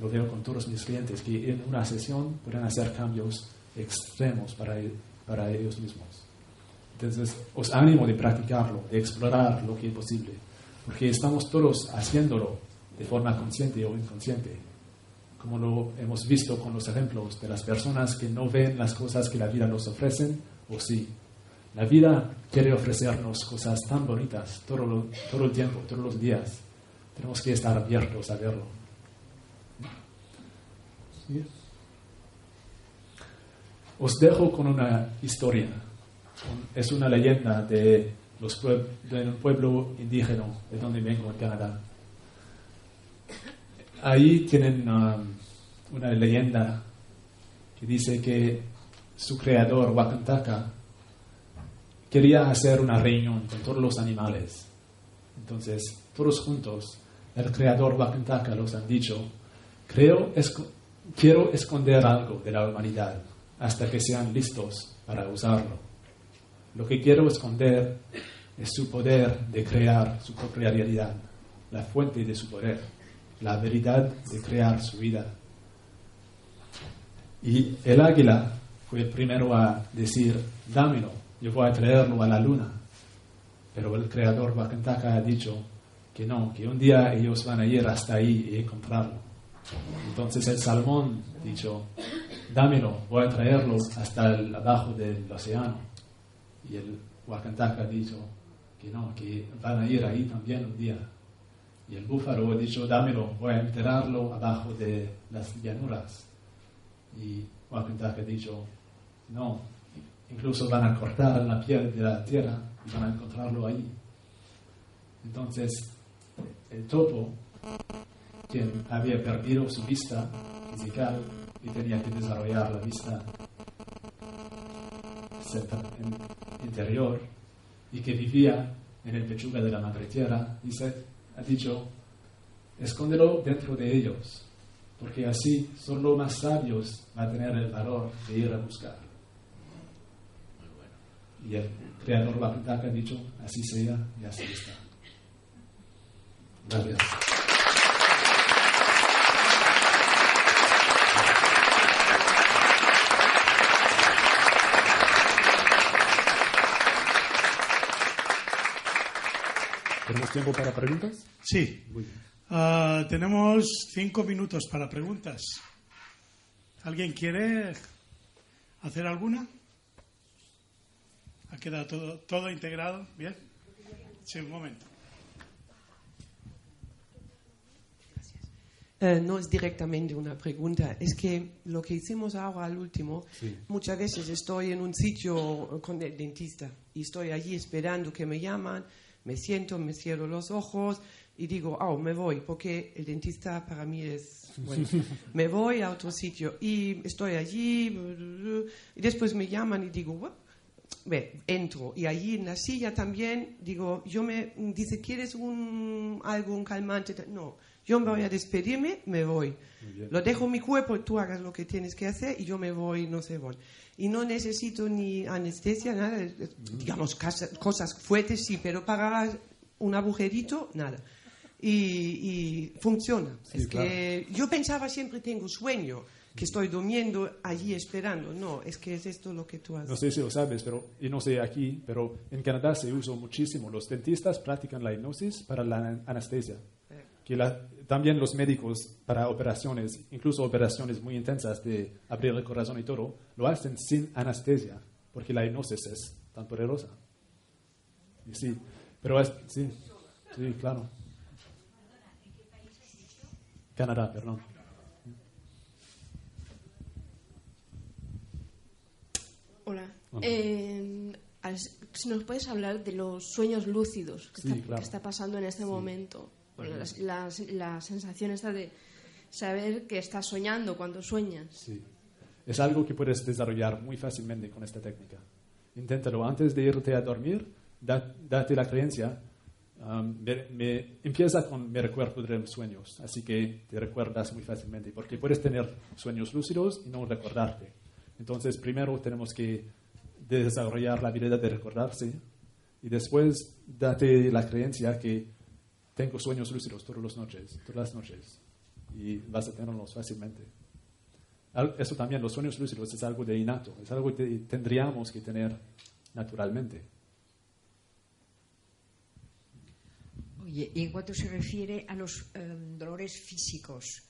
Lo veo con todos mis clientes, que en una sesión pueden hacer cambios extremos para, para ellos mismos. Entonces, os animo de practicarlo, de explorar lo que es posible, porque estamos todos haciéndolo de forma consciente o inconsciente, como lo hemos visto con los ejemplos de las personas que no ven las cosas que la vida nos ofrecen o sí. La vida quiere ofrecernos cosas tan bonitas todo, lo- todo el tiempo, todos los días. Tenemos que estar abiertos a verlo. ¿Sí? Os dejo con una historia. Es una leyenda de, los de un pueblo indígena de donde vengo en Canadá. Ahí tienen um, una leyenda que dice que su creador, Wakantaka, quería hacer una reunión con todos los animales. Entonces, todos juntos, el creador Wakantaka los han dicho, creo, esco- quiero esconder algo de la humanidad hasta que sean listos para usarlo. Lo que quiero esconder es su poder de crear su propia realidad, la fuente de su poder, la habilidad de crear su vida. Y el águila fue el primero a decir, dámelo, yo voy a traerlo a la luna. Pero el creador Wakantaka ha dicho que no, que un día ellos van a ir hasta ahí y encontrarlo. Entonces el salmón dicho, dámelo, voy a traerlo hasta el- abajo del océano. Y el Wakantaka ha dicho que no, que van a ir ahí también un día. Y el búfalo dicho, dámelo, voy a enterrarlo abajo de las llanuras. Y Wakantaka ha dicho, no, incluso van a cortar la piel de la tierra y van a encontrarlo ahí. Entonces, el topo, quien había perdido su vista física y tenía que desarrollar la vista en- interior y que vivía en el pechuga de la madre tierra, dice, ha dicho, escóndelo dentro de ellos, porque así solo más sabios va a tener el valor de ir a buscar. Y el creador Wakantaka ha dicho, así sea y así está. Gracias. ¿Tenemos tiempo para preguntas? Sí. Muy bien. Ah, tenemos cinco minutos para preguntas. ¿Alguien quiere hacer alguna? ¿Ha quedado todo, todo integrado? ¿Bien? Sí, un momento. Eh, no es directamente una pregunta, es que lo que hicimos ahora al último, Sí. muchas veces estoy en un sitio con el dentista y estoy allí esperando que me llaman, me siento, me cierro los ojos y digo, oh, me voy, porque el dentista para mí es, bueno, me voy a otro sitio y estoy allí y después me llaman y digo, "What?". Ve, entro y allí en la silla también digo, yo me dice, ¿quieres un algo un calmante? No, yo me voy a despedirme, me voy. Lo dejo en mi cuerpo, tú hagas lo que tienes que hacer y yo me voy, no sé, voy. Y no necesito ni anestesia, nada, digamos, cosas fuertes sí, pero para un agujerito, nada. Y, y funciona. es que yo pensaba siempre tengo sueño, que estoy durmiendo allí esperando. No, es que es esto lo que tú haces. No sé si lo sabes, pero, y no sé aquí, pero en Canadá se usa muchísimo. Los dentistas practican la hipnosis para la an- anestesia. Que la- también los médicos para operaciones, incluso operaciones muy intensas de abrir el corazón y todo, lo hacen sin anestesia, porque la hipnosis es tan poderosa. Y sí, pero es, sí, sí, claro. Canadá, perdón. Hola. Hola. Eh, al- si nos puedes hablar de los sueños lúcidos que, Sí, está, claro. que está pasando en este momento. Las- la sensación esta de saber que estás soñando cuando sueñas. Sí. Es algo que puedes desarrollar muy fácilmente con esta técnica. Inténtalo antes de irte a dormir, da- date la creencia. um, me- me- empieza con me recuerdo de los sueños, así que te recuerdas muy fácilmente, porque puedes tener sueños lúcidos y no recordarte. Entonces, primero tenemos que desarrollar la habilidad de recordarse y después date la creencia que tengo sueños lúcidos todas las noches, todas las noches, y vas a tenerlos fácilmente. Eso también, los sueños lúcidos es algo de innato, es algo que tendríamos que tener naturalmente. Oye, y en cuanto se refiere a los em, dolores físicos,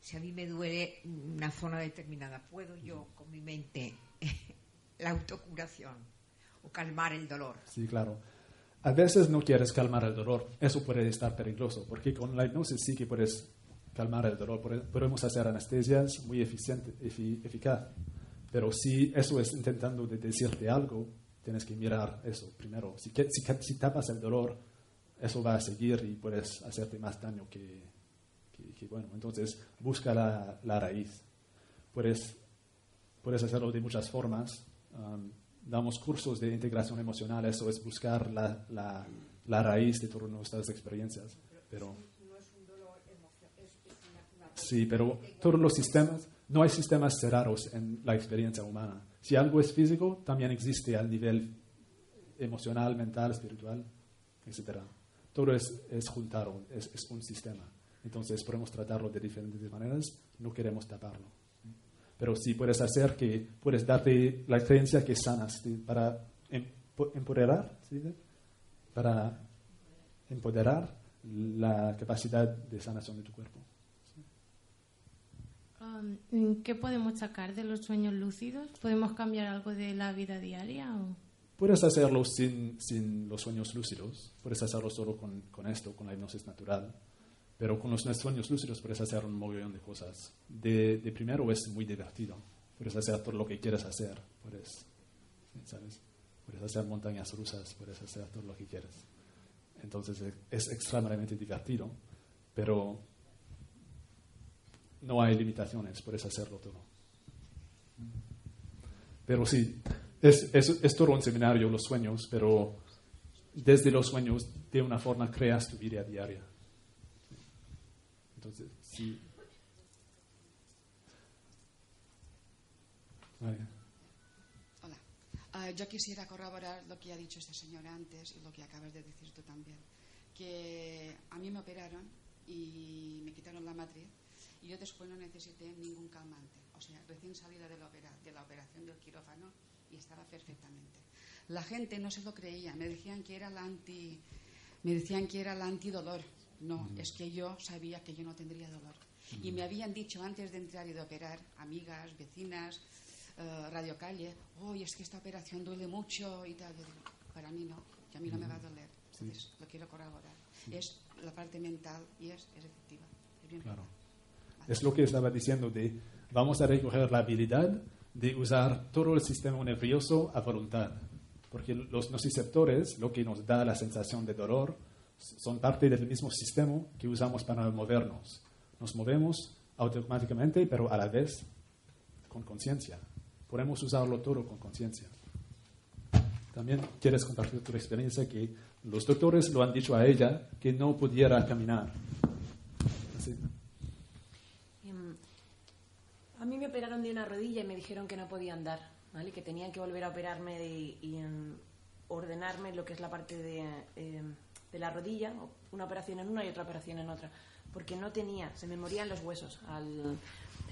si a mí me duele una zona determinada, ¿puedo yo con mi mente la autocuración o calmar el dolor? Sí, claro. A veces no quieres calmar el dolor, eso puede estar peligroso, porque con la hipnosis sí que puedes calmar el dolor, Pode- podemos hacer anestesias muy eficiente, efi- eficaz, pero si eso es intentando de decirte algo, tienes que mirar eso primero. Si, si, si tapas el dolor, eso va a seguir y puedes hacerte más daño que, que- que bueno. Entonces, busca la, la raíz. Puedes, puedes hacerlo de muchas formas. Um, damos cursos de integración emocional, eso es buscar la, la, la raíz de todas nuestras experiencias. Pero, sí, pero todos los sistemas, no hay sistemas cerrados en la experiencia humana. Si algo es físico, también existe al nivel emocional, mental, espiritual, etc. Todo es, es juntado, es, es un sistema. Entonces podemos tratarlo de diferentes maneras, no queremos taparlo. Pero sí puedes hacer que, puedes darte la creencia que sanas ¿sí? para empo- empoderar, ¿sí? para empoderar la capacidad de sanación de tu cuerpo. Um, ¿Qué podemos sacar de los sueños lúcidos? ¿Podemos cambiar algo de la vida diaria? O? Puedes hacerlo sin, sin los sueños lúcidos, puedes hacerlo solo con, con esto, con la hipnosis natural, pero con los sueños lúcidos puedes hacer un montón de cosas. De, primero es muy divertido, puedes hacer todo lo que quieres hacer, puedes, ¿sabes? Puedes hacer montañas rusas, puedes hacer todo lo que quieres. Entonces es, es extremadamente divertido, pero no hay limitaciones, puedes hacerlo todo. Pero sí, es, es, es todo un seminario, los sueños, pero desde los sueños, de una forma, creas tu vida diaria. Entonces, sí. Vale. Hola. Ah, yo quisiera corroborar lo que ha dicho este señor antes y lo que acabas de decir tú también. Que a mí me operaron y me quitaron la matriz y yo después no necesité ningún calmante. O sea, recién salida de la, opera- de la operación del quirófano y estaba perfectamente. La gente no se lo creía, me decían que era la anti, me decían que era la antidolor. No, es que yo sabía que yo no tendría dolor. Y me habían dicho antes de entrar y de operar, amigas, vecinas, eh, Radio Calle, hoy es que esta operación duele mucho y tal. Yo digo, para mí no, que a mí no me va a doler. Entonces, lo quiero corroborar. Es la parte mental y es, es efectiva. Es bien Claro. Es lo que estaba diciendo de vamos a recoger la habilidad de usar todo el sistema nervioso a voluntad. Porque los nociceptores, lo que nos da la sensación de dolor, son parte del mismo sistema que usamos para movernos. Nos movemos automáticamente, pero a la vez con conciencia. Podemos usarlo todo con conciencia. También quieres compartir tu experiencia que los doctores lo han dicho a ella que no pudiera caminar. Así. Em, A mí me operaron de una rodilla y me dijeron que no podía andar, ¿vale? Que tenían que volver a operarme de- y em, ordenarme lo que es la parte de, em, de la rodilla, una operación en una y otra operación en otra, porque no tenía, se me morían los huesos. Al,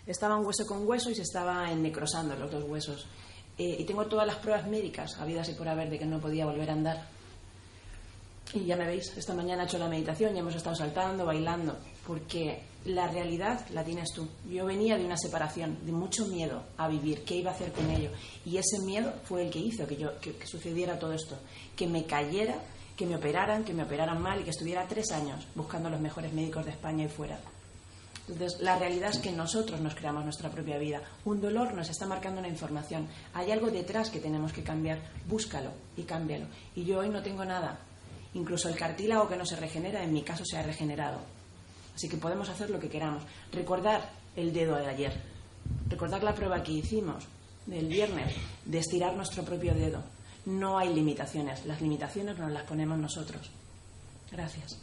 estaban hueso con hueso y se estaban necrosando los dos huesos. Eh, y tengo todas las pruebas médicas habidas y por haber de que no podía volver a andar. Y ya me veis, esta mañana he hecho la meditación y hemos estado saltando, bailando, porque la realidad la tienes tú. Yo venía de una separación, de mucho miedo a vivir, qué iba a hacer con ello. Y ese miedo fue el que hizo que, yo, que sucediera todo esto, que me cayera, que me operaran, que me operaran mal y que estuviera tres años buscando los mejores médicos de España y fuera. Entonces, la realidad es que nosotros nos creamos nuestra propia vida. Un dolor nos está marcando una información. Hay algo detrás que tenemos que cambiar. Búscalo y cámbialo. Y yo hoy no tengo nada. Incluso el cartílago que no se regenera, en mi caso, se ha regenerado. Así que podemos hacer lo que queramos. Recordar el dedo de ayer. Recordar la prueba que hicimos del viernes de estirar nuestro propio dedo no hay limitaciones. Las limitaciones nos las ponemos nosotros. Gracias.